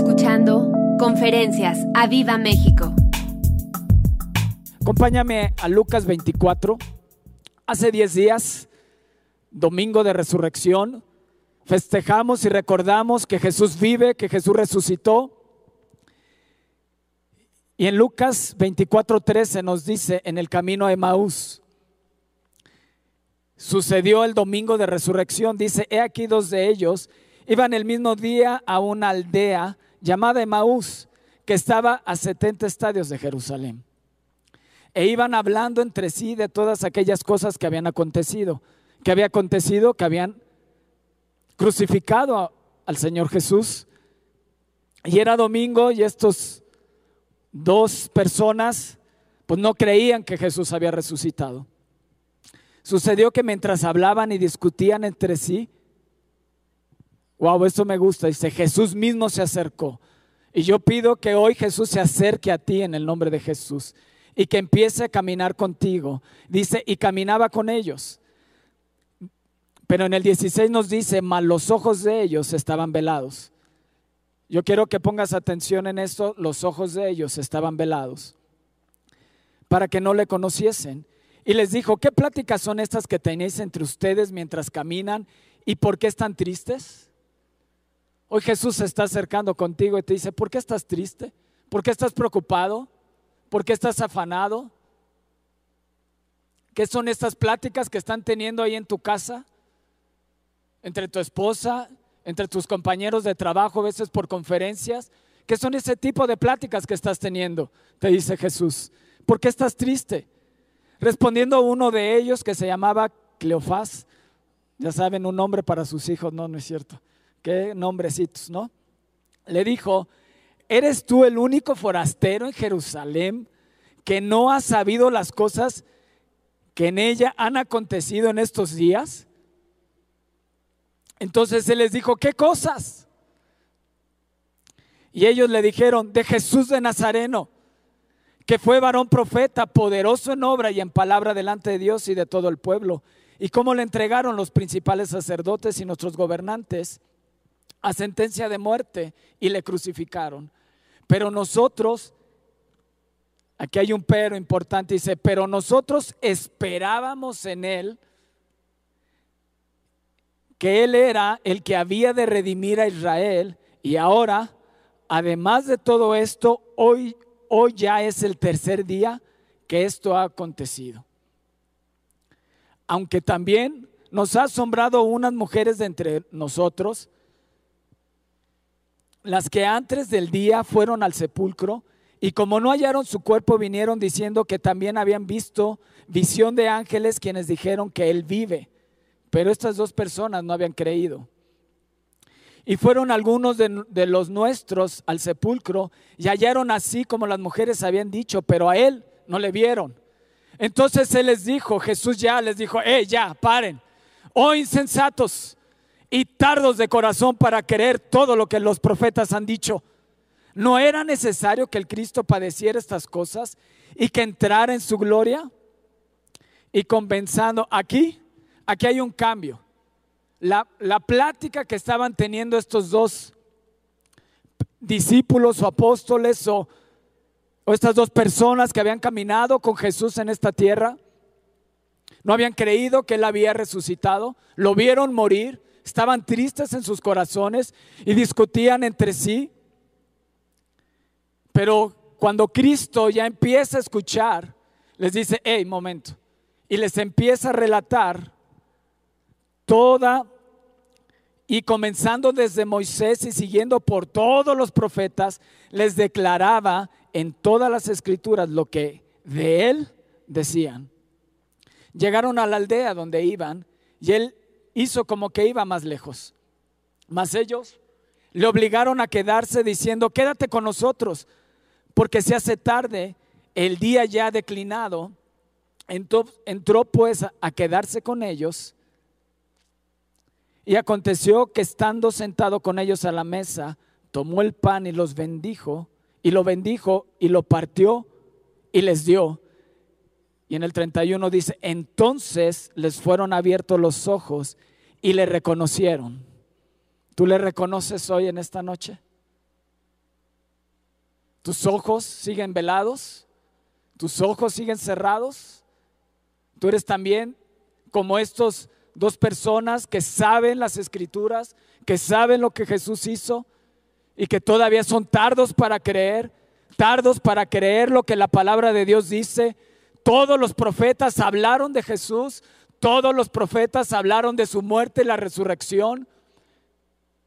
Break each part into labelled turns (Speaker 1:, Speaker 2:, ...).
Speaker 1: escuchando Conferencias a Viva México.
Speaker 2: Acompáñame a Lucas 24. Hace 10 días, domingo de resurrección, festejamos y recordamos que Jesús vive, que Jesús resucitó. Y en Lucas 24:13 nos dice, en el camino a Emaús, sucedió el domingo de resurrección, dice, he aquí dos de ellos, iban el mismo día a una aldea llamada Emaús, que estaba a 70 estadios de Jerusalén. E iban hablando entre sí de todas aquellas cosas que habían acontecido, que había acontecido, que habían crucificado al Señor Jesús. Y era domingo y estos dos personas pues no creían que Jesús había resucitado. Sucedió que mientras hablaban y discutían entre sí, wow, esto me gusta, dice, Jesús mismo se acercó. Y yo pido que hoy Jesús se acerque a ti en el nombre de Jesús y que empiece a caminar contigo. Dice, y caminaba con ellos. Pero en el 16 nos dice, mas los ojos de ellos estaban velados. Yo quiero que pongas atención en esto, los ojos de ellos estaban velados, para que no le conociesen. Y les dijo, ¿qué pláticas son estas que tenéis entre ustedes mientras caminan y por qué están tristes? Hoy Jesús se está acercando contigo y te dice, ¿por qué estás triste? ¿Por qué estás preocupado? ¿Por qué estás afanado? ¿Qué son estas pláticas que están teniendo ahí en tu casa? Entre tu esposa, entre tus compañeros de trabajo, a veces por conferencias. ¿Qué son ese tipo de pláticas que estás teniendo? Te dice Jesús. ¿Por qué estás triste? Respondiendo uno de ellos que se llamaba Cleofás, ya saben, un nombre para sus hijos, no, no es cierto qué nombrecitos, ¿no? Le dijo, ¿eres tú el único forastero en Jerusalén que no ha sabido las cosas que en ella han acontecido en estos días? Entonces él les dijo, ¿qué cosas? Y ellos le dijeron, de Jesús de Nazareno, que fue varón profeta, poderoso en obra y en palabra delante de Dios y de todo el pueblo. Y cómo le entregaron los principales sacerdotes y nuestros gobernantes a sentencia de muerte y le crucificaron. Pero nosotros, aquí hay un pero importante, dice, pero nosotros esperábamos en él que él era el que había de redimir a Israel y ahora, además de todo esto, hoy, hoy ya es el tercer día que esto ha acontecido. Aunque también nos ha asombrado unas mujeres de entre nosotros, las que antes del día fueron al sepulcro y como no hallaron su cuerpo vinieron diciendo que también habían visto visión de ángeles quienes dijeron que él vive. Pero estas dos personas no habían creído. Y fueron algunos de, los nuestros al sepulcro y hallaron así como las mujeres habían dicho, pero a él no le vieron. Entonces él les dijo, Jesús ya les dijo, eh, ya, paren. Oh insensatos, y tardos de corazón para creer todo lo que los profetas han dicho. ¿No era necesario que el Cristo padeciera estas cosas y que entrara en su gloria? Y compensando, aquí, aquí hay un cambio. La, la plática que estaban teniendo estos dos discípulos o apóstoles o, o estas dos personas que habían caminado con Jesús en esta tierra, no habían creído que Él había resucitado, lo vieron morir, estaban tristes en sus corazones y discutían entre sí. Pero cuando Cristo ya empieza a escuchar, les dice, hey, momento, y les empieza a relatar toda, y comenzando desde Moisés y siguiendo por todos los profetas, les declaraba en todas las escrituras lo que de él decían. Llegaron a la aldea donde iban y él hizo como que iba más lejos. Mas ellos le obligaron a quedarse diciendo, quédate con nosotros, porque se hace tarde, el día ya ha declinado. Entró, entró pues a quedarse con ellos. Y aconteció que estando sentado con ellos a la mesa, tomó el pan y los bendijo, y lo bendijo y lo partió y les dio. Y en el 31 dice, entonces les fueron abiertos los ojos y le reconocieron. ¿Tú le reconoces hoy en esta noche? ¿Tus ojos siguen velados? ¿Tus ojos siguen cerrados? Tú eres también como estos dos personas que saben las escrituras, que saben lo que Jesús hizo y que todavía son tardos para creer, tardos para creer lo que la palabra de Dios dice. Todos los profetas hablaron de Jesús, todos los profetas hablaron de su muerte y la resurrección.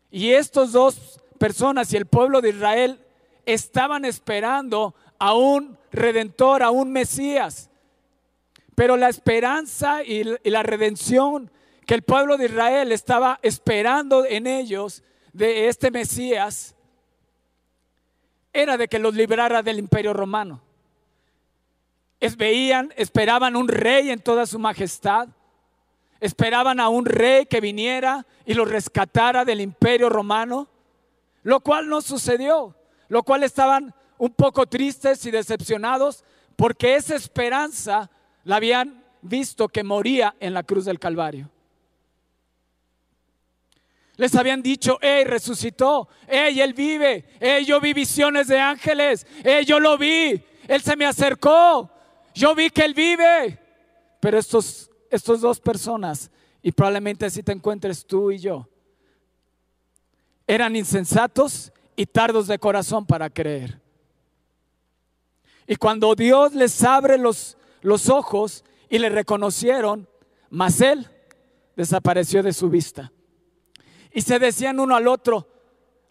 Speaker 2: Y estos dos personas y el pueblo de Israel estaban esperando a un redentor, a un Mesías. Pero la esperanza y la redención que el pueblo de Israel estaba esperando en ellos de este Mesías era de que los librara del imperio romano. Es, veían, esperaban un rey en toda su majestad, esperaban a un rey que viniera y los rescatara del imperio romano, lo cual no sucedió, lo cual estaban un poco tristes y decepcionados porque esa esperanza la habían visto que moría en la cruz del Calvario. Les habían dicho, hey, resucitó, hey, él vive, hey, yo vi visiones de ángeles, hey, yo lo vi, él se me acercó, yo vi que él vive. Pero estos, estos dos personas, y probablemente así te encuentres tú y yo, eran insensatos y tardos de corazón para creer. Y cuando Dios les abre los, los ojos y le reconocieron, mas él desapareció de su vista. Y se decían uno al otro,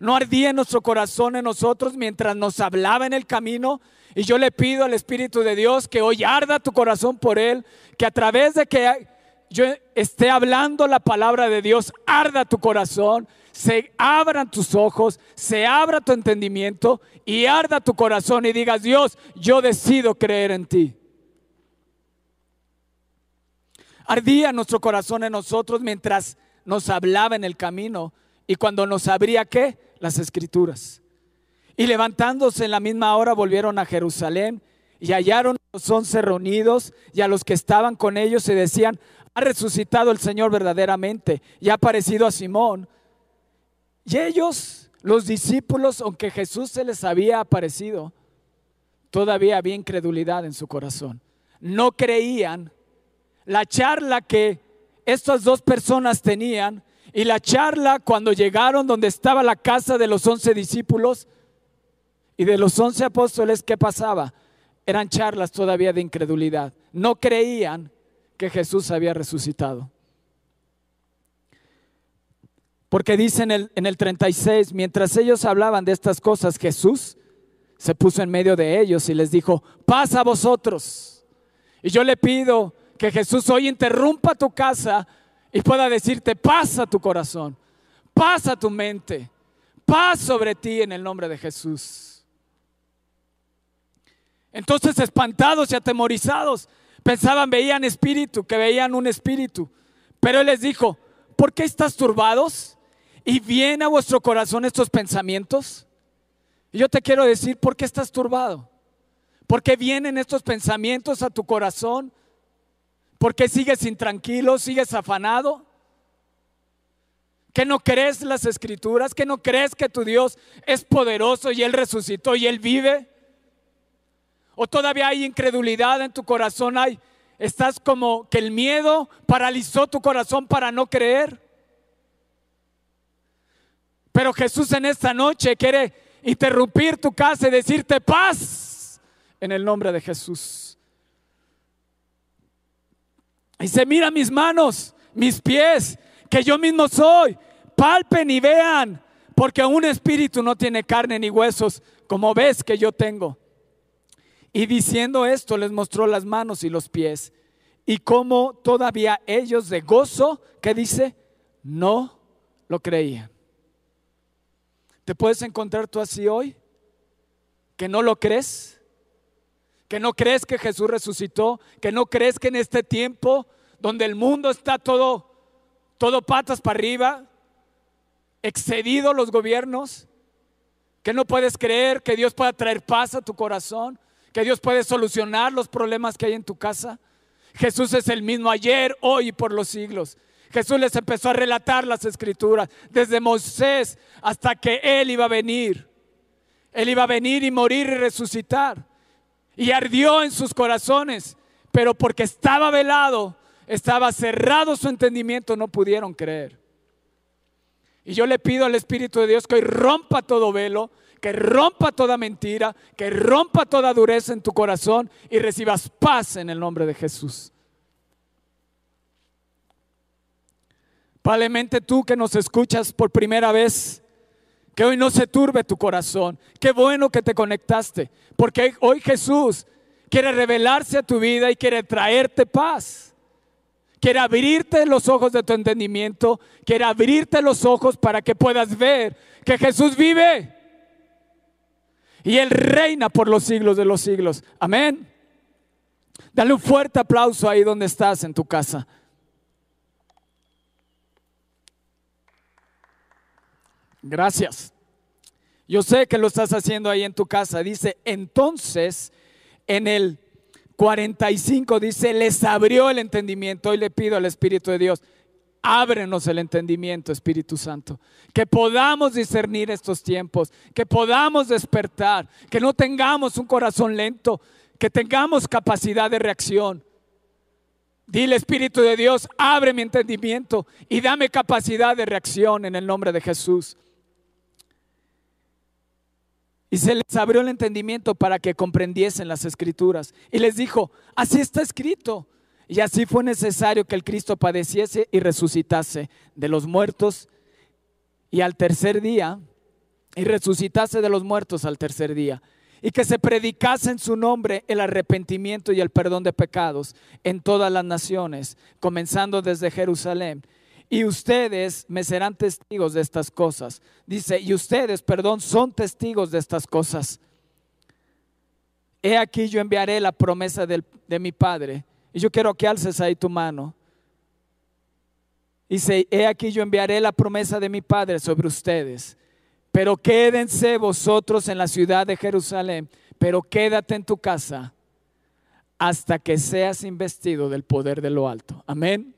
Speaker 2: no ardía nuestro corazón en nosotros mientras nos hablaba en el camino. Y yo le pido al Espíritu de Dios que hoy arda tu corazón por Él, que a través de que yo esté hablando la palabra de Dios, arda tu corazón, se abran tus ojos, se abra tu entendimiento y arda tu corazón y digas, Dios, yo decido creer en ti. Ardía nuestro corazón en nosotros mientras nos hablaba en el camino y cuando nos abría qué? Las escrituras. Y levantándose en la misma hora volvieron a Jerusalén y hallaron a los once reunidos y a los que estaban con ellos y decían, ha resucitado el Señor verdaderamente y ha aparecido a Simón. Y ellos, los discípulos, aunque Jesús se les había aparecido, todavía había incredulidad en su corazón. No creían la charla que estas dos personas tenían y la charla cuando llegaron donde estaba la casa de los once discípulos y de los once apóstoles, ¿qué pasaba? Eran charlas todavía de incredulidad. No creían que Jesús había resucitado. Porque dice en el, en el 36, mientras ellos hablaban de estas cosas, Jesús se puso en medio de ellos y les dijo, pasa a vosotros. Y yo le pido que Jesús hoy interrumpa tu casa y pueda decirte, pasa tu corazón, pasa tu mente, paz sobre ti en el nombre de Jesús. Entonces espantados y atemorizados, pensaban, veían espíritu, que veían un espíritu. Pero Él les dijo, ¿por qué estás turbados? ¿Y viene a vuestro corazón estos pensamientos? Y yo te quiero decir, ¿por qué estás turbado? ¿Por qué vienen estos pensamientos a tu corazón? ¿Por qué sigues intranquilo, sigues afanado? ¿Que no crees las escrituras? ¿Que no crees que tu Dios es poderoso y Él resucitó y Él vive? ¿O todavía hay incredulidad en tu corazón? Hay, estás como que el miedo paralizó tu corazón para no creer. Pero Jesús en esta noche quiere interrumpir tu casa y decirte paz en el nombre de Jesús. Dice, mira mis manos, mis pies, que yo mismo soy. Palpen y vean, porque un espíritu no tiene carne ni huesos, como ves que yo tengo. Y diciendo esto, les mostró las manos y los pies. Y como todavía ellos de gozo, ¿qué dice? No lo creían. ¿Te puedes encontrar tú así hoy? ¿Que no lo crees? Que no crees que Jesús resucitó, que no crees que en este tiempo donde el mundo está todo, todo patas para arriba, excedido los gobiernos, que no puedes creer que Dios pueda traer paz a tu corazón, que Dios puede solucionar los problemas que hay en tu casa. Jesús es el mismo ayer, hoy y por los siglos. Jesús les empezó a relatar las escrituras, desde Moisés hasta que Él iba a venir. Él iba a venir y morir y resucitar. Y ardió en sus corazones, pero porque estaba velado, estaba cerrado su entendimiento, no pudieron creer. Y yo le pido al Espíritu de Dios que hoy rompa todo velo, que rompa toda mentira, que rompa toda dureza en tu corazón y recibas paz en el nombre de Jesús. Probablemente tú que nos escuchas por primera vez, que hoy no se turbe tu corazón. Qué bueno que te conectaste, porque hoy Jesús quiere revelarse a tu vida y quiere traerte paz. Quiere abrirte los ojos de tu entendimiento, quiere abrirte los ojos para que puedas ver que Jesús vive y Él reina por los siglos de los siglos. Amén. Dale un fuerte aplauso ahí donde estás en tu casa. Gracias. Yo sé que lo estás haciendo ahí en tu casa. Dice, entonces, en el 45 dice, les abrió el entendimiento. Hoy le pido al Espíritu de Dios, ábrenos el entendimiento, Espíritu Santo. Que podamos discernir estos tiempos, que podamos despertar, que no tengamos un corazón lento, que tengamos capacidad de reacción. Dile, Espíritu de Dios, abre mi entendimiento y dame capacidad de reacción en el nombre de Jesús. Y se les abrió el entendimiento para que comprendiesen las escrituras. Y les dijo, así está escrito. Y así fue necesario que el Cristo padeciese y resucitase de los muertos y al tercer día, y resucitase de los muertos al tercer día. Y que se predicase en su nombre el arrepentimiento y el perdón de pecados en todas las naciones, comenzando desde Jerusalén y ustedes me serán testigos de estas cosas. Dice, y ustedes, perdón, son testigos de estas cosas. He aquí yo enviaré la promesa de mi Padre. Y yo quiero que alces ahí tu mano. Dice, he aquí yo enviaré la promesa de mi Padre sobre ustedes. Pero quédense vosotros en la ciudad de Jerusalén, pero quédate en tu casa hasta que seas investido del poder de lo alto. Amén.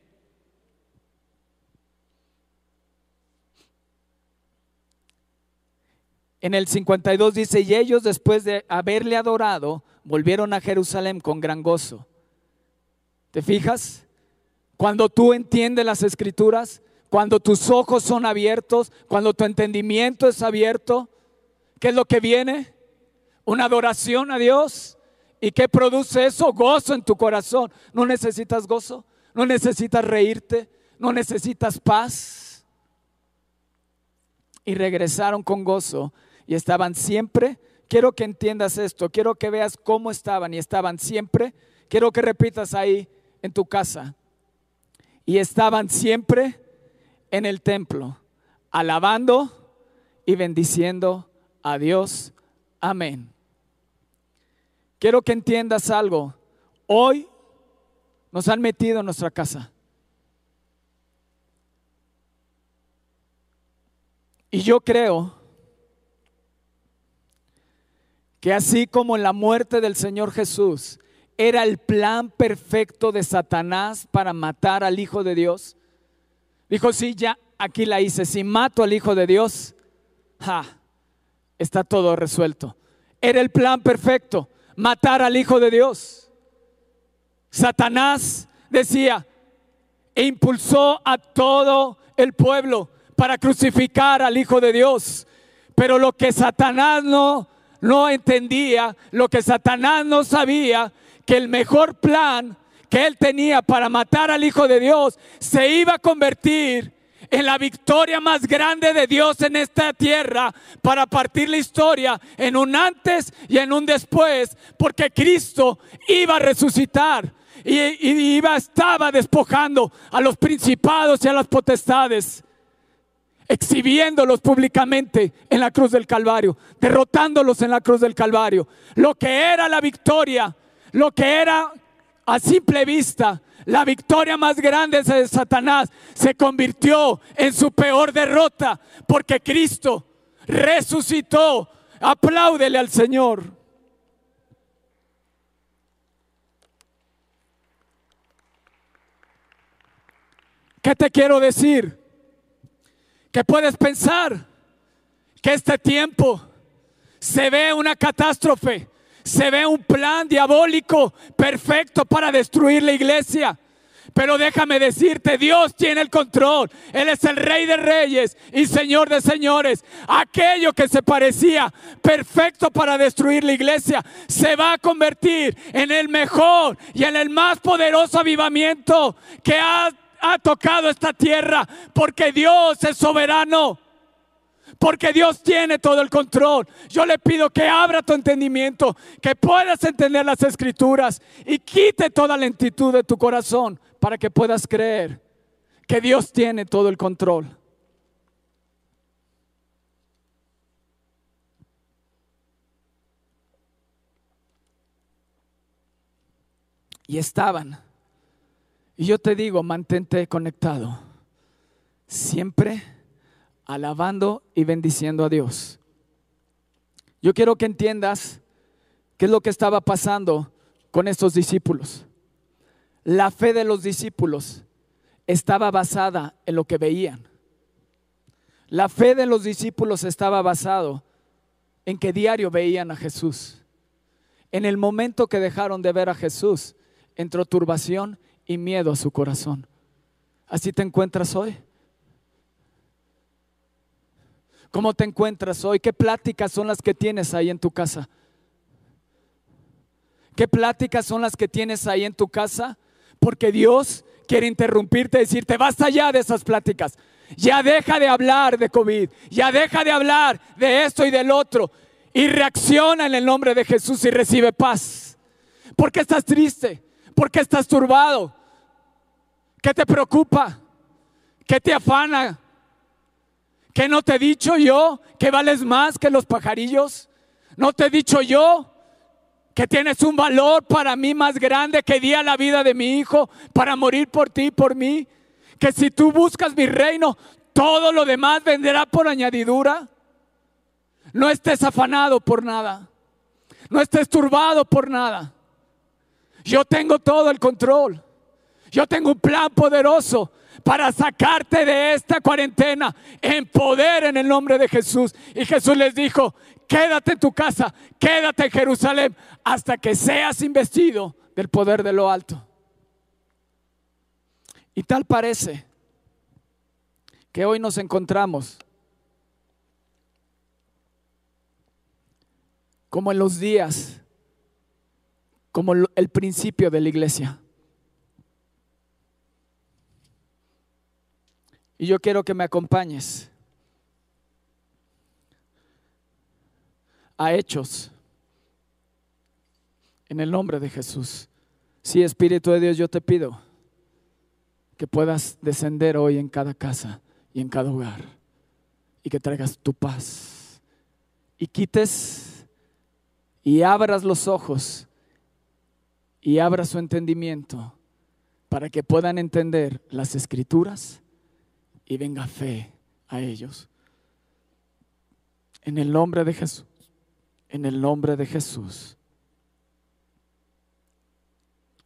Speaker 2: En el 52 dice, y ellos después de haberle adorado, volvieron a Jerusalén con gran gozo. ¿Te fijas? Cuando tú entiendes las escrituras, cuando tus ojos son abiertos, cuando tu entendimiento es abierto, ¿qué es lo que viene? Una adoración a Dios. ¿Y qué produce eso? Gozo en tu corazón. No necesitas gozo, no necesitas reírte, no necesitas paz. Y regresaron con gozo y estaban siempre. Quiero que entiendas esto, quiero que veas cómo estaban y estaban siempre. Quiero que repitas ahí en tu casa. Y estaban siempre en el templo, alabando y bendiciendo a Dios. Amén. Quiero que entiendas algo. Hoy nos han metido en nuestra casa. Y yo creo que así como la muerte del Señor Jesús era el plan perfecto de Satanás para matar al Hijo de Dios, dijo, sí, ya aquí la hice, si mato al Hijo de Dios, ja, está todo resuelto. Era el plan perfecto, matar al Hijo de Dios. Satanás decía, e impulsó a todo el pueblo para crucificar al Hijo de Dios. Pero lo que Satanás no no entendía, lo que Satanás no sabía, que el mejor plan que él tenía para matar al Hijo de Dios se iba a convertir en la victoria más grande de Dios en esta tierra para partir la historia en un antes y en un después, porque Cristo iba a resucitar y, iba, estaba despojando a los principados y a las potestades exhibiéndolos públicamente en la cruz del Calvario, derrotándolos en la cruz del Calvario. Lo que era la victoria, lo que era a simple vista la victoria más grande de Satanás, se convirtió en su peor derrota, porque Cristo resucitó. Apláudele al Señor. ¿Qué te quiero decir? Que puedes pensar que este tiempo se ve una catástrofe, se ve un plan diabólico perfecto para destruir la iglesia. Pero déjame decirte, Dios tiene el control. Él es el rey de reyes y señor de señores. Aquello que se parecía perfecto para destruir la iglesia se va a convertir en el mejor y en el más poderoso avivamiento que ha, ha tocado esta tierra. Porque Dios es soberano. Porque Dios tiene todo el control. Yo le pido que abra tu entendimiento, que puedas entender las escrituras y quite toda lentitud de tu corazón para que puedas creer que Dios tiene todo el control. Y estaban. Y yo te digo, mantente conectado. Siempre alabando y bendiciendo a Dios. Yo quiero que entiendas qué es lo que estaba pasando con estos discípulos. La fe de los discípulos estaba basada en lo que veían. La fe de los discípulos estaba basado en que diario veían a Jesús. En el momento que dejaron de ver a Jesús, entró turbación y miedo a su corazón. Así te encuentras hoy. ¿Cómo te encuentras hoy? ¿Qué pláticas son las que tienes ahí en tu casa? ¿Qué pláticas son las que tienes ahí en tu casa? Porque Dios quiere interrumpirte y decirte, basta ya de esas pláticas. Ya deja de hablar de COVID. Ya deja de hablar de esto y del otro. Y reacciona en el nombre de Jesús y recibe paz. ¿Por qué estás triste? ¿Por qué estás turbado? ¿Qué te preocupa? ¿Qué te afana? ¿Qué no te he dicho yo que vales más que los pajarillos? ¿No te he dicho yo que tienes un valor para mí más grande que di a la vida de mi hijo para morir por ti y por mí. Que si tú buscas mi reino, todo lo demás vendrá por añadidura. No estés afanado por nada. No estés turbado por nada. Yo tengo todo el control. Yo tengo un plan poderoso para sacarte de esta cuarentena en poder en el nombre de Jesús. Y Jesús les dijo, quédate en tu casa, quédate en Jerusalén hasta que seas investido del poder de lo alto. Y tal parece que hoy nos encontramos como en los días, como el principio de la iglesia. Y yo quiero que me acompañes a Hechos en el nombre de Jesús. Sí, Espíritu de Dios, yo te pido que puedas descender hoy en cada casa y en cada hogar y que traigas tu paz y quites y abras los ojos y abras su entendimiento para que puedan entender las escrituras y venga fe a ellos. En el nombre de Jesús, en el nombre de Jesús.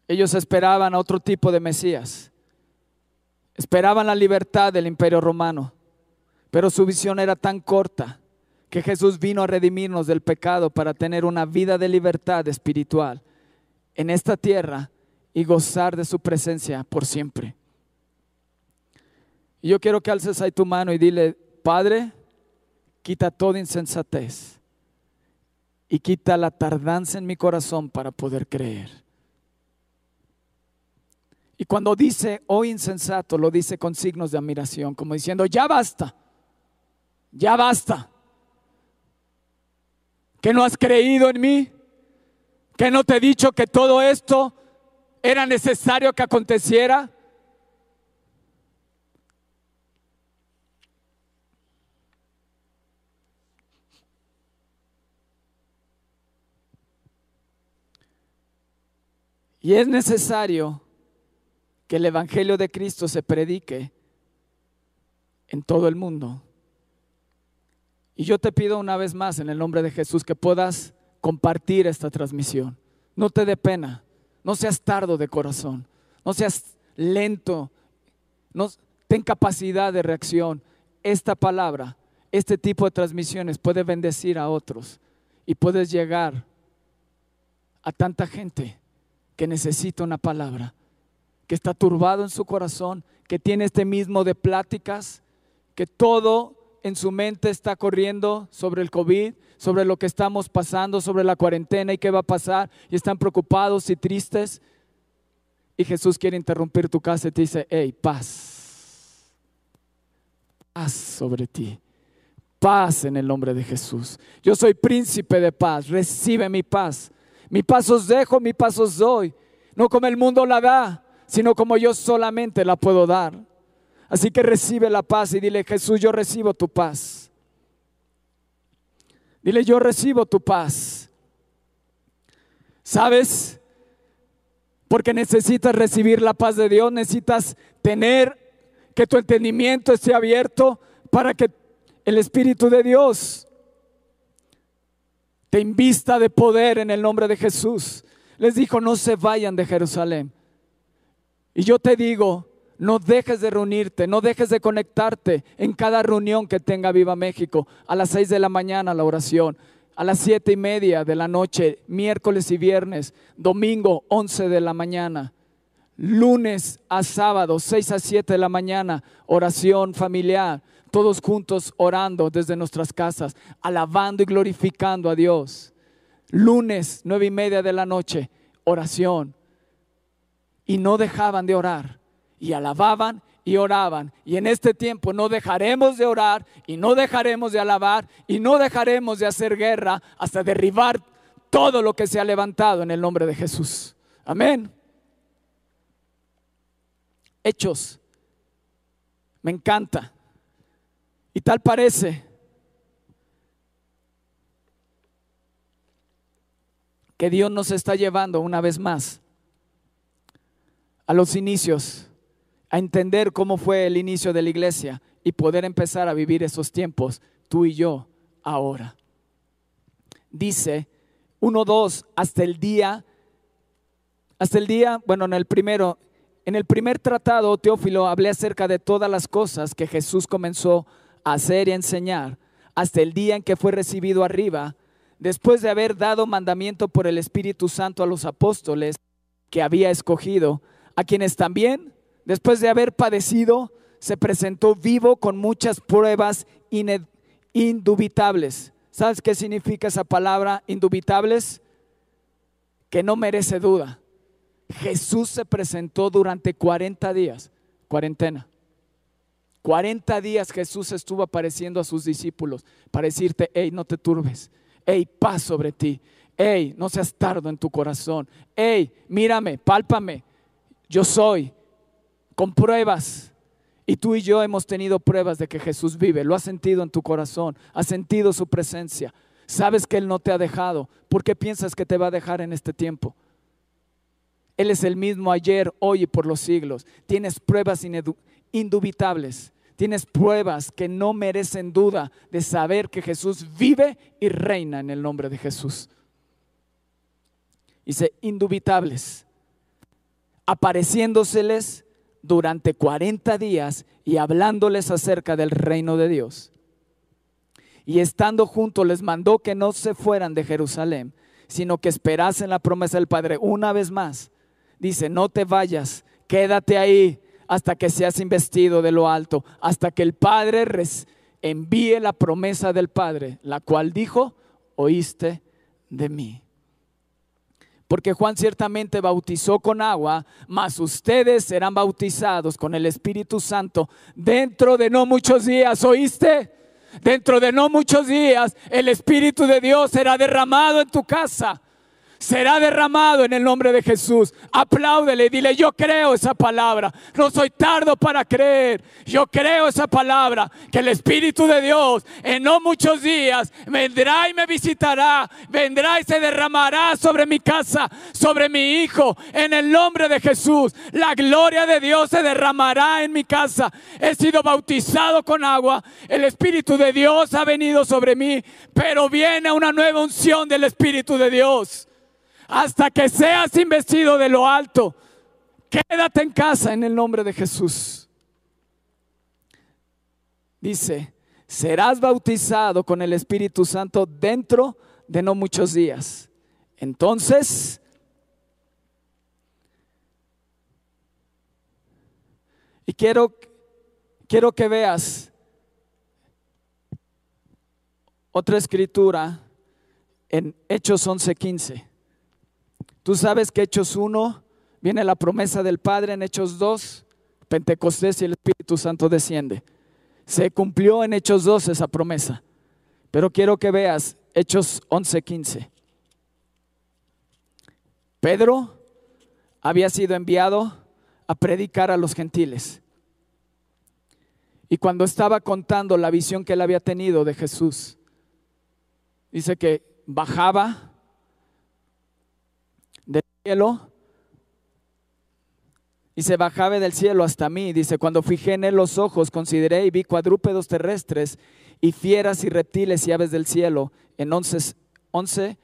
Speaker 2: Ellos esperaban otro tipo de Mesías. Esperaban la libertad del imperio romano. Pero su visión era tan corta que Jesús vino a redimirnos del pecado para tener una vida de libertad espiritual en esta tierra y gozar de su presencia por siempre. Y yo quiero que alces ahí tu mano y dile, Padre, quita toda insensatez y quita la tardanza en mi corazón para poder creer. Y cuando dice, oh insensato, lo dice con signos de admiración, como diciendo, ya basta, ya basta. Que no has creído en mí, que no te he dicho que todo esto era necesario que aconteciera. Y es necesario que el Evangelio de Cristo se predique en todo el mundo. Y yo te pido una vez más en el nombre de Jesús que puedas compartir esta transmisión. No te dé pena, no seas tardo de corazón, no seas lento, no, ten capacidad de reacción. Esta palabra, este tipo de transmisiones puede bendecir a otros y puedes llegar a tanta gente que necesita una palabra, que está turbado en su corazón, que tiene este mismo de pláticas, que todo en su mente está corriendo sobre el COVID, sobre lo que estamos pasando, sobre la cuarentena y qué va a pasar, y están preocupados y tristes. Y Jesús quiere interrumpir tu casa y te dice, hey, paz, paz sobre ti, paz en el nombre de Jesús. Yo soy príncipe de paz, recibe mi paz. Mi paz os dejo, mi paz os doy. No como el mundo la da, sino como yo solamente la puedo dar. Así que recibe la paz y dile, Jesús, yo recibo tu paz. Dile, yo recibo tu paz. ¿Sabes? Porque necesitas recibir la paz de Dios, necesitas tener que tu entendimiento esté abierto para que el Espíritu de Dios te invista de poder en el nombre de Jesús. Les dijo, no se vayan de Jerusalén. Y yo te digo, no dejes de reunirte, no dejes de conectarte en cada reunión que tenga Viva México. A las seis de la mañana la oración, a las siete y media de la noche, miércoles y viernes, domingo once de la mañana, lunes a sábado, seis a siete de la mañana, oración familiar, todos juntos orando desde nuestras casas, alabando y glorificando a Dios. Lunes, nueve y media de la noche, oración. Y no dejaban de orar y alababan y oraban. Y en este tiempo no dejaremos de orar y no dejaremos de alabar y no dejaremos de hacer guerra hasta derribar todo lo que se ha levantado en el nombre de Jesús. Amén. Hechos. Me encanta. Y tal parece que Dios nos está llevando una vez más a los inicios a entender cómo fue el inicio de la iglesia y poder empezar a vivir esos tiempos, tú y yo, ahora. Dice 1.2, hasta el día, hasta el día, bueno, en el primero, en el primer tratado, Teófilo, hablé acerca de todas las cosas que Jesús comenzó a hacer y a enseñar, hasta el día en que fue recibido arriba, después de haber dado mandamiento por el Espíritu Santo a los apóstoles que había escogido, a quienes también después de haber padecido, se presentó vivo con muchas pruebas indubitables. ¿Sabes qué significa esa palabra indubitables? Que no merece duda. Jesús se presentó durante 40 días, cuarentena. 40 días Jesús estuvo apareciendo a sus discípulos para decirte, hey, no te turbes, hey, paz sobre ti, hey, no seas tardo en tu corazón, hey, mírame, pálpame, yo soy, con pruebas. Y tú y yo hemos tenido pruebas de que Jesús vive. Lo has sentido en tu corazón, has sentido su presencia. Sabes que Él no te ha dejado. ¿Por qué piensas que te va a dejar en este tiempo? Él es el mismo ayer, hoy y por los siglos. Tienes pruebas indubitables. Tienes pruebas que no merecen duda de saber que Jesús vive y reina en el nombre de Jesús. Dice, indubitables, apareciéndoseles durante 40 días y hablándoles acerca del reino de Dios. Y estando juntos les mandó que no se fueran de Jerusalén, sino que esperasen la promesa del Padre. Una vez más, dice, no te vayas, quédate ahí hasta que seas investido de lo alto, hasta que el Padre envíe la promesa del Padre, la cual dijo, oíste de mí. Porque Juan ciertamente bautizó con agua, mas ustedes serán bautizados con el Espíritu Santo dentro de no muchos días. ¿Oíste? Dentro de no muchos días el Espíritu de Dios será derramado en tu casa será derramado en el nombre de Jesús. Apláudele y dile, yo creo esa palabra. No soy tardo para creer. Yo creo esa palabra. Que el Espíritu de Dios en no muchos días vendrá y me visitará. Vendrá y se derramará sobre mi casa, sobre mi hijo. En el nombre de Jesús. La gloria de Dios se derramará en mi casa. He sido bautizado con agua. El Espíritu de Dios ha venido sobre mí. Pero viene una nueva unción del Espíritu de Dios hasta que seas investido de lo alto. Quédate en casa en el nombre de Jesús. Dice, serás bautizado con el Espíritu Santo dentro de no muchos días. Entonces, y quiero, quiero que veas otra escritura en Hechos 11:15. Tú sabes que Hechos 1 viene la promesa del Padre en Hechos 2, Pentecostés y el Espíritu Santo desciende. Se cumplió en Hechos 2 esa promesa. Pero quiero que veas Hechos 11:15. Pedro había sido enviado a predicar a los gentiles. Y cuando estaba contando la visión que él había tenido de Jesús, dice que bajaba cielo y se bajaba del cielo hasta mí. Dice, cuando fijé en él los ojos, consideré y vi cuadrúpedos terrestres y fieras y reptiles y aves del cielo. En 11, 11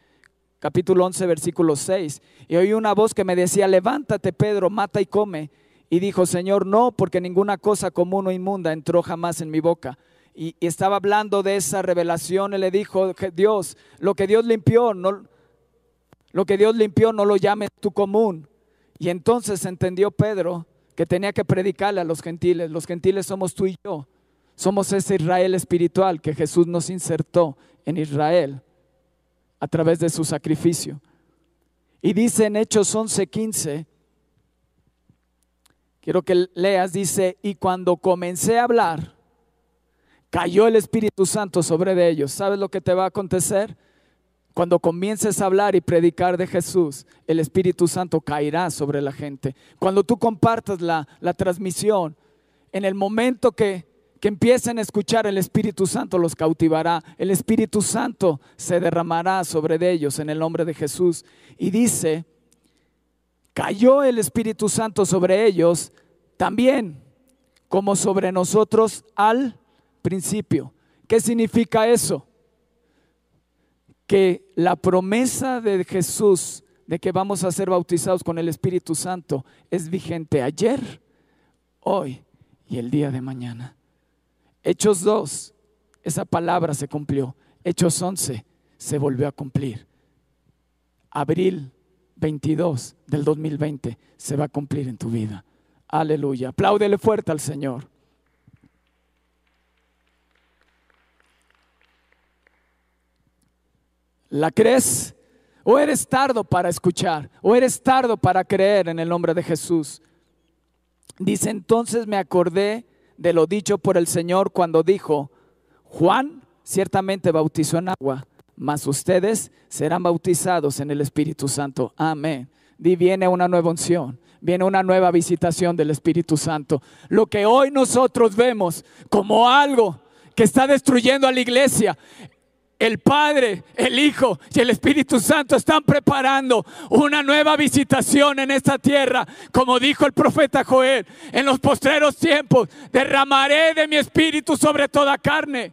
Speaker 2: capítulo 11, versículo 6. Y oí una voz que me decía, levántate Pedro, mata y come. Y dijo, Señor, no, porque ninguna cosa común o inmunda entró jamás en mi boca. Y, y estaba hablando de esa revelación, y le dijo, Dios, lo que Dios limpió, no, lo que Dios limpió no lo llames tú común. Y entonces entendió Pedro que tenía que predicarle a los gentiles. Los gentiles somos tú y yo. Somos ese Israel espiritual que Jesús nos insertó en Israel a través de su sacrificio. Y dice en Hechos 11:15, quiero que leas, dice, y cuando comencé a hablar, cayó el Espíritu Santo sobre de ellos. ¿Sabes lo que te va a acontecer? Cuando comiences a hablar y predicar de Jesús, el Espíritu Santo caerá sobre la gente. Cuando tú compartas la, la transmisión, en el momento que, que empiecen a escuchar, el Espíritu Santo los cautivará. El Espíritu Santo se derramará sobre ellos en el nombre de Jesús. Y dice, cayó el Espíritu Santo sobre ellos también como sobre nosotros al principio. ¿Qué significa eso? Que la promesa de Jesús de que vamos a ser bautizados con el Espíritu Santo es vigente ayer, hoy y el día de mañana. Hechos 2, esa palabra se cumplió. Hechos 11 se volvió a cumplir. Abril 22 del 2020 se va a cumplir en tu vida. Aleluya. Apláudele fuerte al Señor. ¿La crees? ¿O eres tardo para escuchar? ¿O eres tardo para creer en el nombre de Jesús? Dice, entonces me acordé de lo dicho por el Señor cuando dijo, Juan ciertamente bautizó en agua, mas ustedes serán bautizados en el Espíritu Santo. Amén. Viene una nueva unción, viene una nueva visitación del Espíritu Santo. Lo que hoy nosotros vemos como algo que está destruyendo a la iglesia el Padre, el Hijo y el Espíritu Santo están preparando una nueva visitación en esta tierra. Como dijo el profeta Joel, en los postreros tiempos derramaré de mi espíritu sobre toda carne.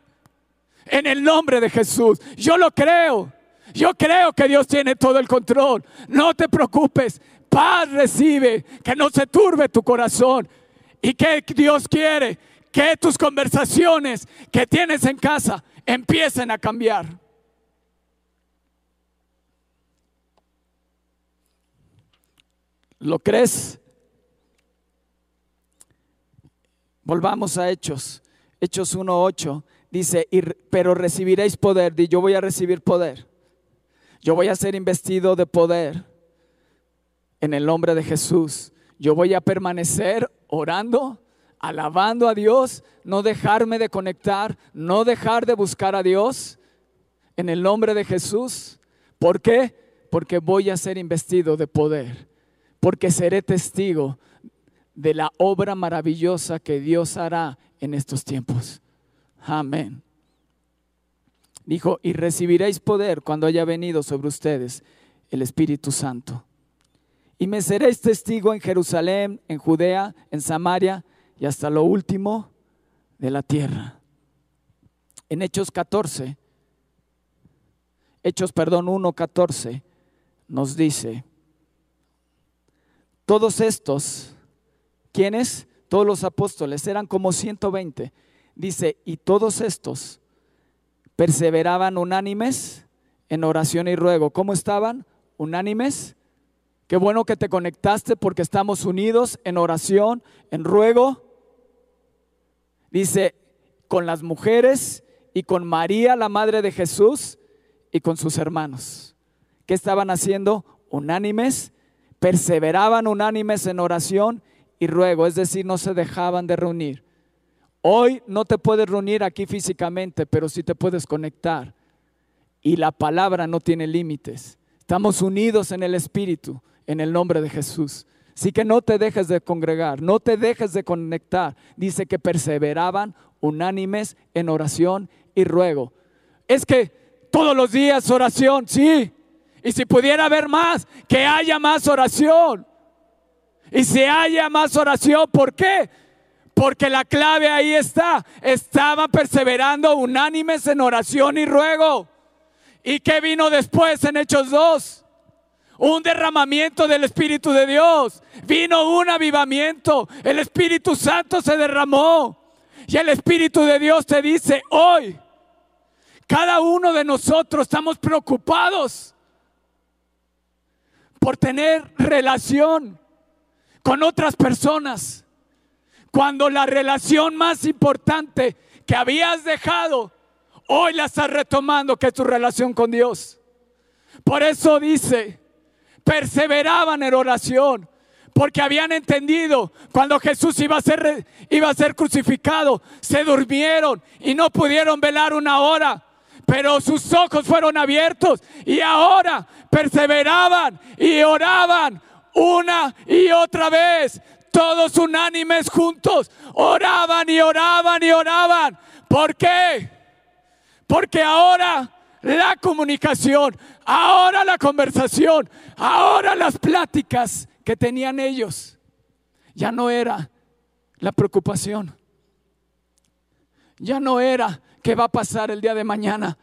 Speaker 2: En el nombre de Jesús. Yo lo creo. Yo creo que Dios tiene todo el control. No te preocupes. Paz recibe. Que no se turbe tu corazón. ¿Y que Dios quiere? Que tus conversaciones que tienes en casa empiecen a cambiar. ¿Lo crees? Volvamos a Hechos. Hechos 1.8 dice, pero recibiréis poder. Y yo voy a recibir poder. Yo voy a ser investido de poder en el nombre de Jesús. Yo voy a permanecer orando alabando a Dios, no dejarme de conectar, no dejar de buscar a Dios en el nombre de Jesús. ¿Por qué? Porque voy a ser investido de poder, porque seré testigo de la obra maravillosa que Dios hará en estos tiempos. Amén. Dijo, y recibiréis poder cuando haya venido sobre ustedes el Espíritu Santo. Y me seréis testigo en Jerusalén, en Judea, en Samaria y hasta lo último de la tierra. En Hechos 14, Hechos, perdón, 1.14, nos dice, todos estos, ¿quiénes? Todos los apóstoles, eran como 120. Dice, y todos estos perseveraban unánimes en oración y ruego. ¿Cómo estaban? Unánimes. Qué bueno que te conectaste porque estamos unidos en oración, en ruego. Dice, con las mujeres y con María, la madre de Jesús, y con sus hermanos. ¿Qué estaban haciendo? Unánimes, perseveraban unánimes en oración y ruego, es decir, no se dejaban de reunir. Hoy no te puedes reunir aquí físicamente, pero sí te puedes conectar. Y la palabra no tiene límites. Estamos unidos en el Espíritu, en el nombre de Jesús. Así que no te dejes de congregar, no te dejes de conectar. Dice que perseveraban unánimes en oración y ruego. Es que todos los días oración, sí. Y si pudiera haber más, que haya más oración. Y si haya más oración, ¿por qué? Porque la clave ahí está. Estaban perseverando unánimes en oración y ruego. ¿Y qué vino después en Hechos 2? Un derramamiento del Espíritu de Dios. Vino un avivamiento. El Espíritu Santo se derramó. Y el Espíritu de Dios te dice, hoy, cada uno de nosotros estamos preocupados por tener relación con otras personas. Cuando la relación más importante que habías dejado, hoy la estás retomando, que es tu relación con Dios. Por eso dice, perseveraban en oración, porque habían entendido cuando Jesús iba a ser, iba a ser crucificado, se durmieron y no pudieron velar una hora pero sus ojos fueron abiertos y ahora perseveraban y oraban una y otra vez, todos unánimes juntos, oraban y oraban y oraban. ¿Por qué? Porque ahora la comunicación, ahora la conversación, ahora las pláticas que tenían ellos, ya no era la preocupación, ya no era qué va a pasar el día de mañana.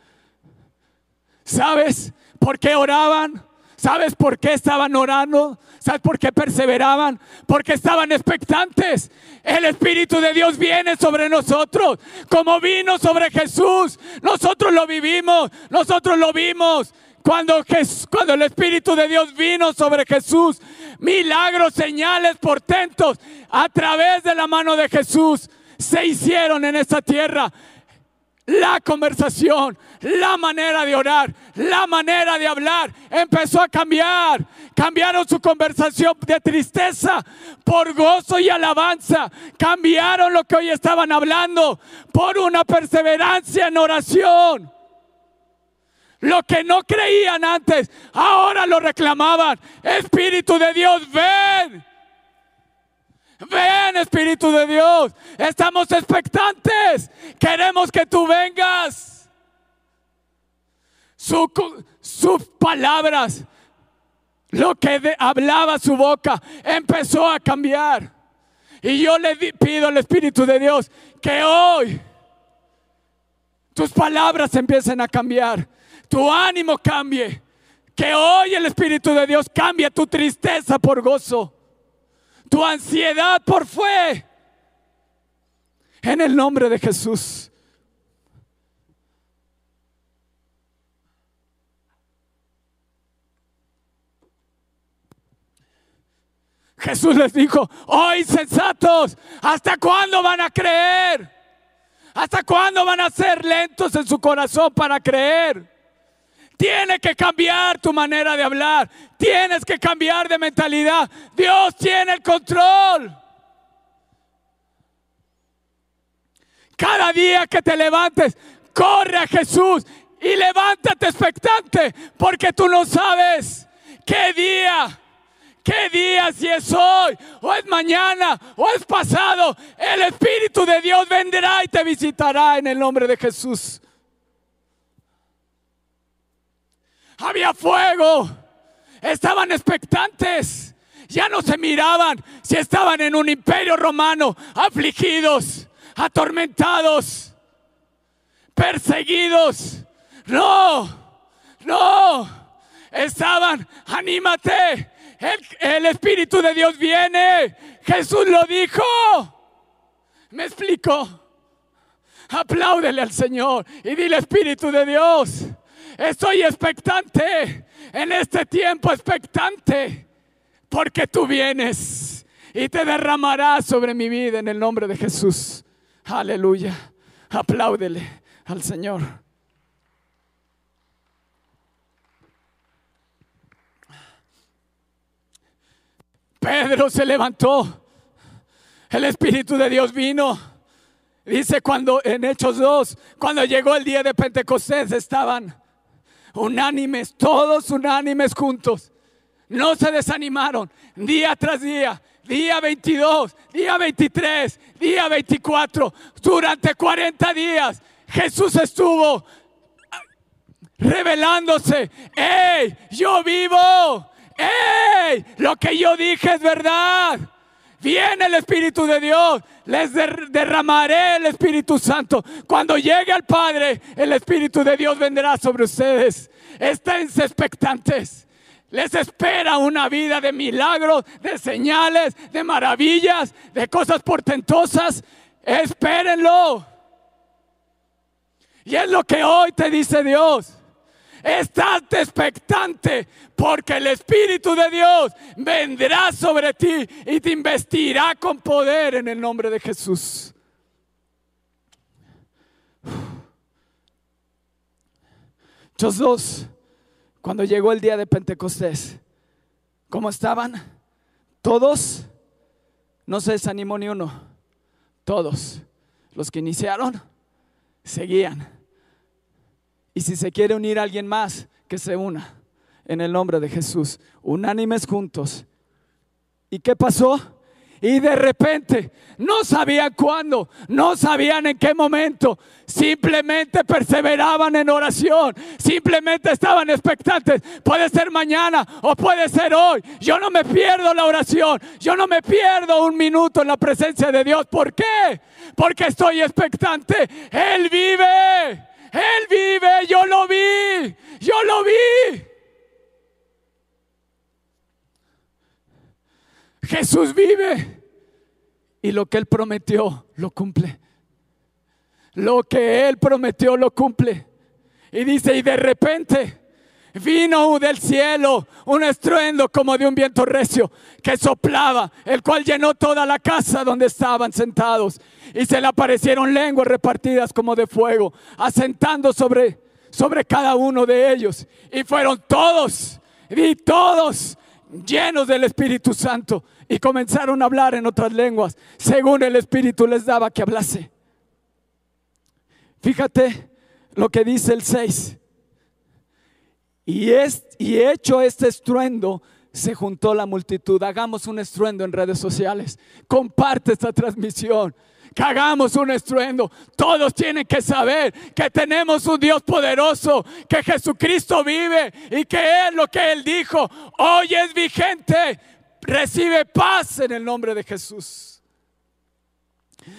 Speaker 2: ¿Sabes por qué oraban? ¿Sabes por qué estaban orando? ¿Sabes por qué perseveraban? Porque estaban expectantes. El Espíritu de Dios viene sobre nosotros, como vino sobre Jesús. Nosotros lo vivimos, nosotros lo vimos. Cuando, el Espíritu de Dios vino sobre Jesús, milagros, señales, portentos a través de la mano de Jesús se hicieron en esta tierra la conversación, la manera de orar, la manera de hablar empezó a cambiar. Cambiaron su conversación de tristeza por gozo y alabanza. Cambiaron lo que hoy estaban hablando por una perseverancia en oración. Lo que no creían antes, ahora lo reclamaban. Espíritu de Dios, ven. Ven, Espíritu de Dios. Estamos expectantes. Queremos que tú vengas. sus palabras, lo que hablaba su boca, empezó a cambiar. Y yo le pido al Espíritu de Dios que hoy tus palabras empiecen a cambiar, tu ánimo cambie, que hoy el Espíritu de Dios cambie tu tristeza por gozo tu ansiedad por fe. En el nombre de Jesús. Jesús les dijo, oh insensatos, ¿hasta cuándo van a creer? ¿Hasta cuándo van a ser lentos en su corazón para creer? Tiene que cambiar tu manera de hablar. Tienes que cambiar de mentalidad. Dios tiene el control. Cada día que te levantes, corre a Jesús y levántate expectante, porque tú no sabes qué día, qué día, si es hoy, o es mañana, o es pasado, el Espíritu de Dios vendrá y te visitará en el nombre de Jesús. Había fuego. Estaban expectantes. Ya no se miraban si estaban en un imperio romano, afligidos, atormentados, perseguidos. No, no. Estaban, anímate. El, el Espíritu de Dios viene. Jesús lo dijo. ¿Me explico? Apláudele al Señor y dile Espíritu de Dios Estoy expectante en este tiempo, expectante, porque tú vienes y te derramarás sobre mi vida en el nombre de Jesús. Aleluya. Apláudele al Señor. Pedro se levantó. El Espíritu de Dios vino. Dice cuando en Hechos 2, cuando llegó el día de Pentecostés, estaban unánimes, todos unánimes juntos. No se desanimaron día tras día, día 22, día 23, día 24, durante 40 días. Jesús estuvo revelándose, ¡Ey! Yo vivo, ¡Ey! Lo que yo dije es verdad. Viene el Espíritu de Dios. Les derramaré el Espíritu Santo. Cuando llegue al Padre, el Espíritu de Dios vendrá sobre ustedes. Estén expectantes. Les espera una vida de milagros, de señales, de maravillas, de cosas portentosas. Espérenlo. Y es lo que hoy te dice Dios. Estás expectante porque el Espíritu de Dios vendrá sobre ti y te investirá con poder en el nombre de Jesús. Los dos, cuando llegó el día de Pentecostés, ¿cómo estaban? Todos, no se desanimó ni uno, todos los que iniciaron seguían y si se quiere unir alguien más, que se una en el nombre de Jesús. Unánimes juntos. ¿Y qué pasó? Y de repente, no sabían cuándo, no sabían en qué momento, simplemente perseveraban en oración, simplemente estaban expectantes. Puede ser mañana o puede ser hoy. Yo no me pierdo la oración, yo no me pierdo un minuto en la presencia de Dios. ¿Por qué? Porque estoy expectante. Él vive. Él vive, yo lo vi, yo lo vi. Jesús vive y lo que Él prometió lo cumple. Lo que Él prometió lo cumple. Y dice, y de repente vino del cielo un estruendo como de un viento recio que soplaba, el cual llenó toda la casa donde estaban sentados. Y se le aparecieron lenguas repartidas como de fuego, asentando sobre, sobre cada uno de ellos. Y fueron todos, y todos llenos del Espíritu Santo. Y comenzaron a hablar en otras lenguas, según el Espíritu les daba que hablase. Fíjate lo que dice el 6. Y, es, y hecho este estruendo, se juntó la multitud. Hagamos un estruendo en redes sociales. Comparte esta transmisión. Que hagamos un estruendo. Todos tienen que saber que tenemos un Dios poderoso, que Jesucristo vive y que es lo que Él dijo. Hoy es vigente. Recibe paz en el nombre de Jesús.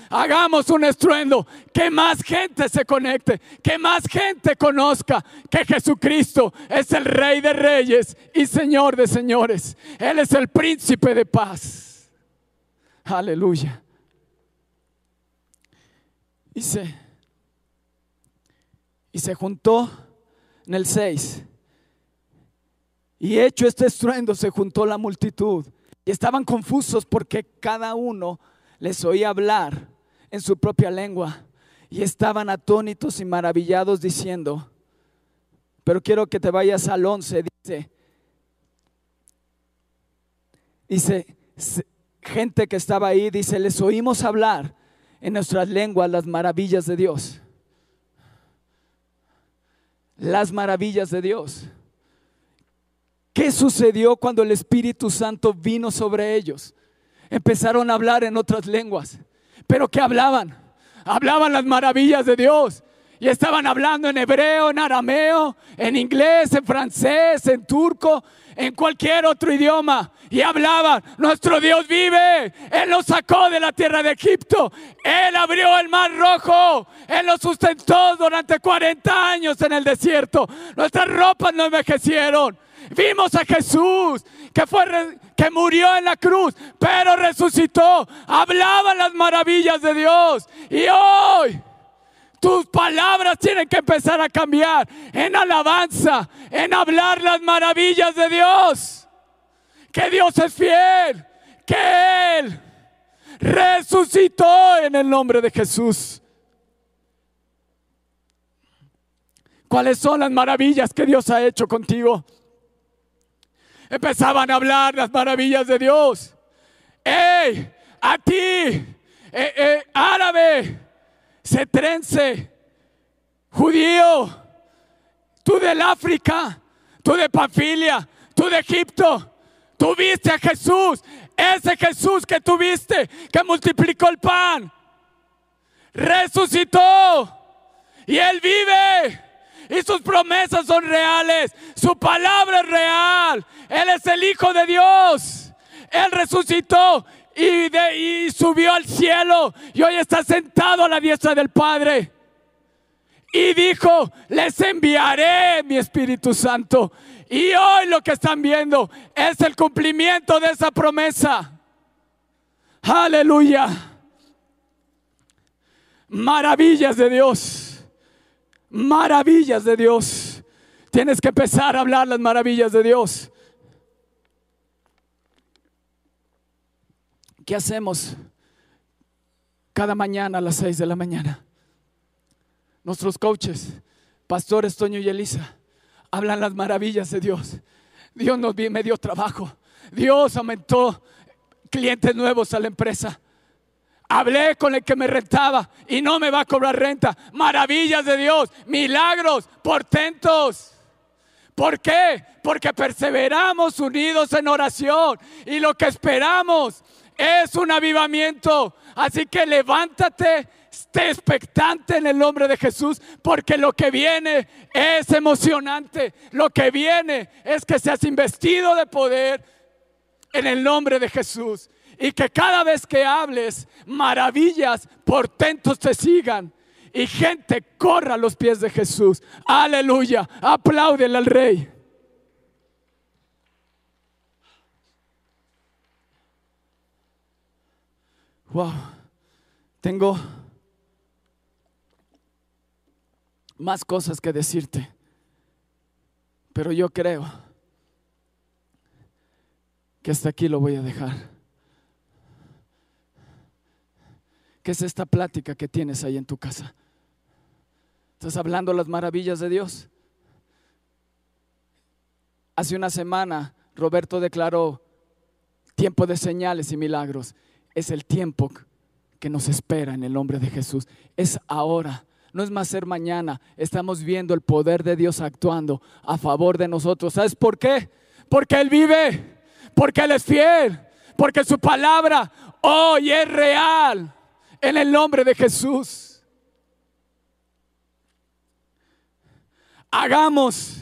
Speaker 2: Hagamos un estruendo, que más gente se conecte, que más gente conozca que Jesucristo es el Rey de Reyes y Señor de Señores. Él es el príncipe de paz. Aleluya. Y se, y se juntó en el 6. Y hecho este estruendo, se juntó la multitud. Y estaban confusos porque cada uno les oía hablar en su propia lengua y estaban atónitos y maravillados diciendo, pero quiero que te vayas al 11, dice, dice, gente que estaba ahí, dice, les oímos hablar en nuestras lenguas las maravillas de Dios. Las maravillas de Dios. ¿Qué sucedió cuando el Espíritu Santo vino sobre ellos? Empezaron a hablar en otras lenguas. Pero ¿qué hablaban? Hablaban las maravillas de Dios. Y estaban hablando en hebreo, en arameo, en inglés, en francés, en turco, en cualquier otro idioma. Y hablaban, nuestro Dios vive. Él nos sacó de la tierra de Egipto. Él abrió el mar rojo. Él nos sustentó durante 40 años en el desierto. Nuestras ropas no envejecieron. Vimos a Jesús que fue que murió en la cruz, pero resucitó. Hablaba las maravillas de Dios. Y hoy tus palabras tienen que empezar a cambiar en alabanza, en hablar las maravillas de Dios. Que Dios es fiel, que Él resucitó en el nombre de Jesús. ¿Cuáles son las maravillas que Dios ha hecho contigo? Empezaban a hablar las maravillas de Dios. ¡Ey! A ti, eh, eh, árabe, cetrense, judío, tú del África, tú de Panfilia, tú de Egipto, tú viste a Jesús, ese Jesús que tuviste, que multiplicó el pan, resucitó y Él vive. Y sus promesas son reales. Su palabra es real. Él es el Hijo de Dios. Él resucitó y, y subió al cielo. Y hoy está sentado a la diestra del Padre. Y dijo, les enviaré mi Espíritu Santo. Y hoy lo que están viendo es el cumplimiento de esa promesa. Aleluya. Maravillas de Dios. Maravillas de Dios. Tienes que empezar a hablar las maravillas de Dios. ¿Qué hacemos cada mañana a las seis de la mañana? Nuestros coaches, pastores Toño y Elisa, hablan las maravillas de Dios. Dios nos me dio trabajo. Dios aumentó clientes nuevos a la empresa. Hablé con el que me rentaba y no me va a cobrar renta. Maravillas de Dios, milagros, portentos. ¿Por qué? Porque perseveramos unidos en oración y lo que esperamos es un avivamiento. Así que levántate Esté expectante en el nombre de Jesús, porque lo que viene es emocionante. Lo que viene es que seas investido de poder en el nombre de Jesús. Y que cada vez que hables, maravillas, portentos te sigan. Y gente corra a los pies de Jesús. Aleluya. Apláudele al Rey. Wow. Tengo más cosas que decirte, pero yo creo que hasta aquí lo voy a dejar. ¿Qué es esta plática que tienes ahí en tu casa? ¿Estás hablando las maravillas de Dios? Hace una semana Roberto declaró tiempo de señales y milagros. Es el tiempo que nos espera en el nombre de Jesús. Es ahora no es más ser mañana. Estamos viendo el poder de Dios actuando a favor de nosotros. ¿Sabes por qué? Porque Él vive, porque Él es fiel, porque su palabra hoy es real en el nombre de Jesús. Hagamos,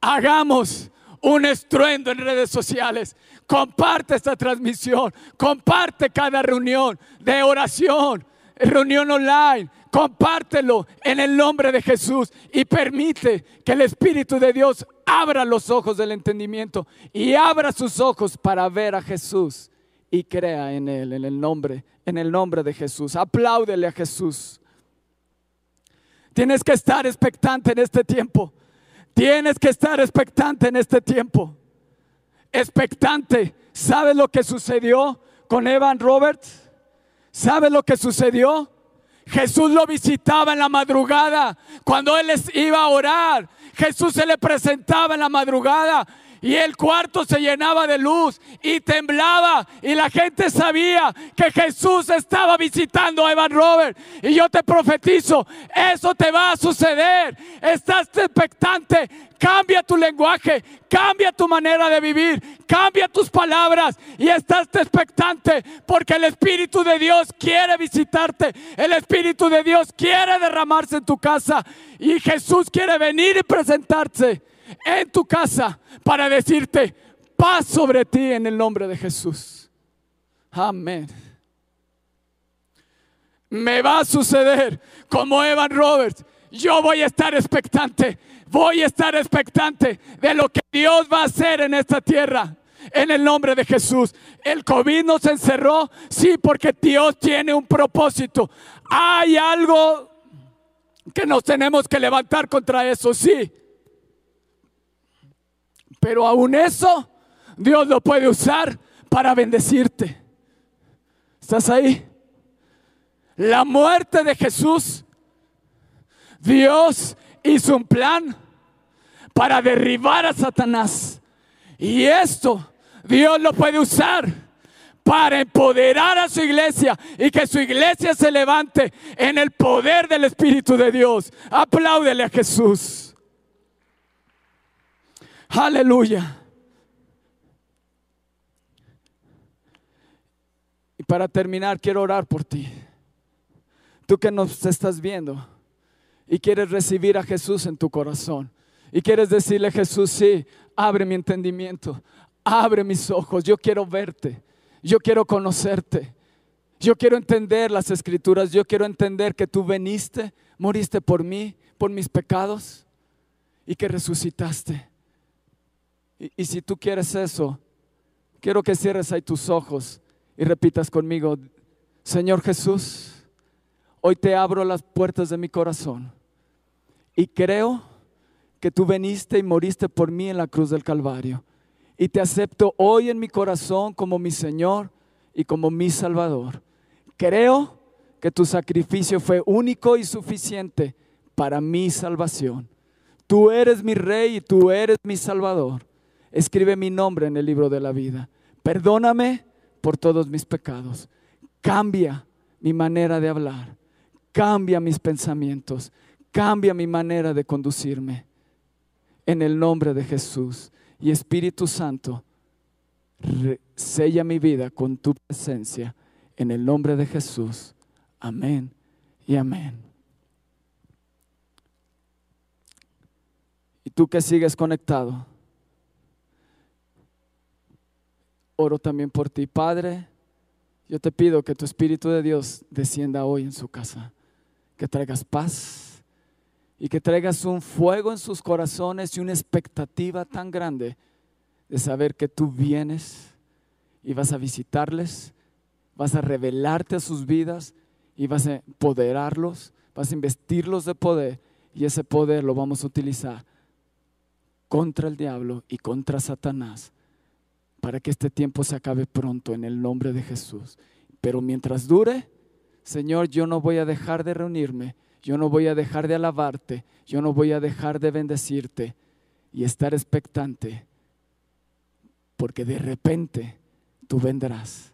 Speaker 2: hagamos un estruendo en redes sociales. Comparte esta transmisión, comparte cada reunión de oración, reunión online compártelo en el nombre de Jesús y permite que el Espíritu de Dios abra los ojos del entendimiento y abra sus ojos para ver a Jesús y crea en él en el nombre en el nombre de Jesús. Apláudele a Jesús. Tienes que estar expectante en este tiempo. Tienes que estar expectante en este tiempo. Expectante. ¿Sabes lo que sucedió con Evan Roberts? ¿Sabes lo que sucedió? Jesús lo visitaba en la madrugada. Cuando él les iba a orar, Jesús se le presentaba en la madrugada y el cuarto se llenaba de luz y temblaba y la gente sabía que Jesús estaba visitando a Evan Robert. Y yo te profetizo, eso te va a suceder. Estás expectante, cambia tu lenguaje, cambia tu manera de vivir, cambia tus palabras y estás expectante porque el Espíritu de Dios quiere visitarte, el Espíritu de Dios quiere derramarse en tu casa y Jesús quiere venir y presentarse en tu casa para decirte paz sobre ti en el nombre de Jesús. Amén. Me va a suceder como Evan Roberts. Yo voy a estar expectante. Voy a estar expectante de lo que Dios va a hacer en esta tierra. En el nombre de Jesús. El COVID nos encerró. Sí, porque Dios tiene un propósito. Hay algo que nos tenemos que levantar contra eso, sí. Pero aún eso, Dios lo puede usar para bendecirte. ¿Estás ahí? La muerte de Jesús, Dios hizo un plan para derribar a Satanás. Y esto Dios lo puede usar para empoderar a su iglesia y que su iglesia se levante en el poder del Espíritu de Dios. Apláudele a Jesús. Aleluya. Y para terminar, quiero orar por ti. Tú que nos estás viendo y quieres recibir a Jesús en tu corazón. Y quieres decirle, Jesús, sí, abre mi entendimiento, abre mis ojos, yo quiero verte, yo quiero conocerte, yo quiero entender las escrituras, yo quiero entender que tú veniste, moriste por mí, por mis pecados y que resucitaste. Y, si tú quieres eso, quiero que cierres ahí tus ojos y repitas conmigo, Señor Jesús, hoy te abro las puertas de mi corazón y creo que tú veniste y moriste por mí en la cruz del Calvario. Y te acepto hoy en mi corazón como mi Señor y como mi Salvador. Creo que tu sacrificio fue único y suficiente para mi salvación. Tú eres mi Rey y tú eres mi Salvador. Escribe mi nombre en el libro de la vida. Perdóname por todos mis pecados. Cambia mi manera de hablar. Cambia mis pensamientos. Cambia mi manera de conducirme en el nombre de Jesús. Y Espíritu Santo, sella mi vida con tu presencia en el nombre de Jesús. Amén y amén. Y tú que sigues conectado, oro también por ti, Padre. Yo te pido que tu Espíritu de Dios descienda hoy en su casa, que traigas paz y que traigas un fuego en sus corazones y una expectativa tan grande de saber que tú vienes y vas a visitarles, vas a revelarte a sus vidas y vas a empoderarlos, vas a investirlos de poder y ese poder lo vamos a utilizar contra el diablo y contra Satanás para que este tiempo se acabe pronto en el nombre de Jesús. Pero mientras dure, Señor, yo no voy a dejar de reunirme yo no voy a dejar de alabarte, yo no voy a dejar de bendecirte y estar expectante, porque de repente tú vendrás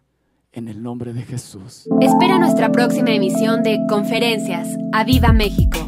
Speaker 2: en el nombre de Jesús.
Speaker 1: Espera nuestra próxima emisión de Conferencias. ¡A Viva México!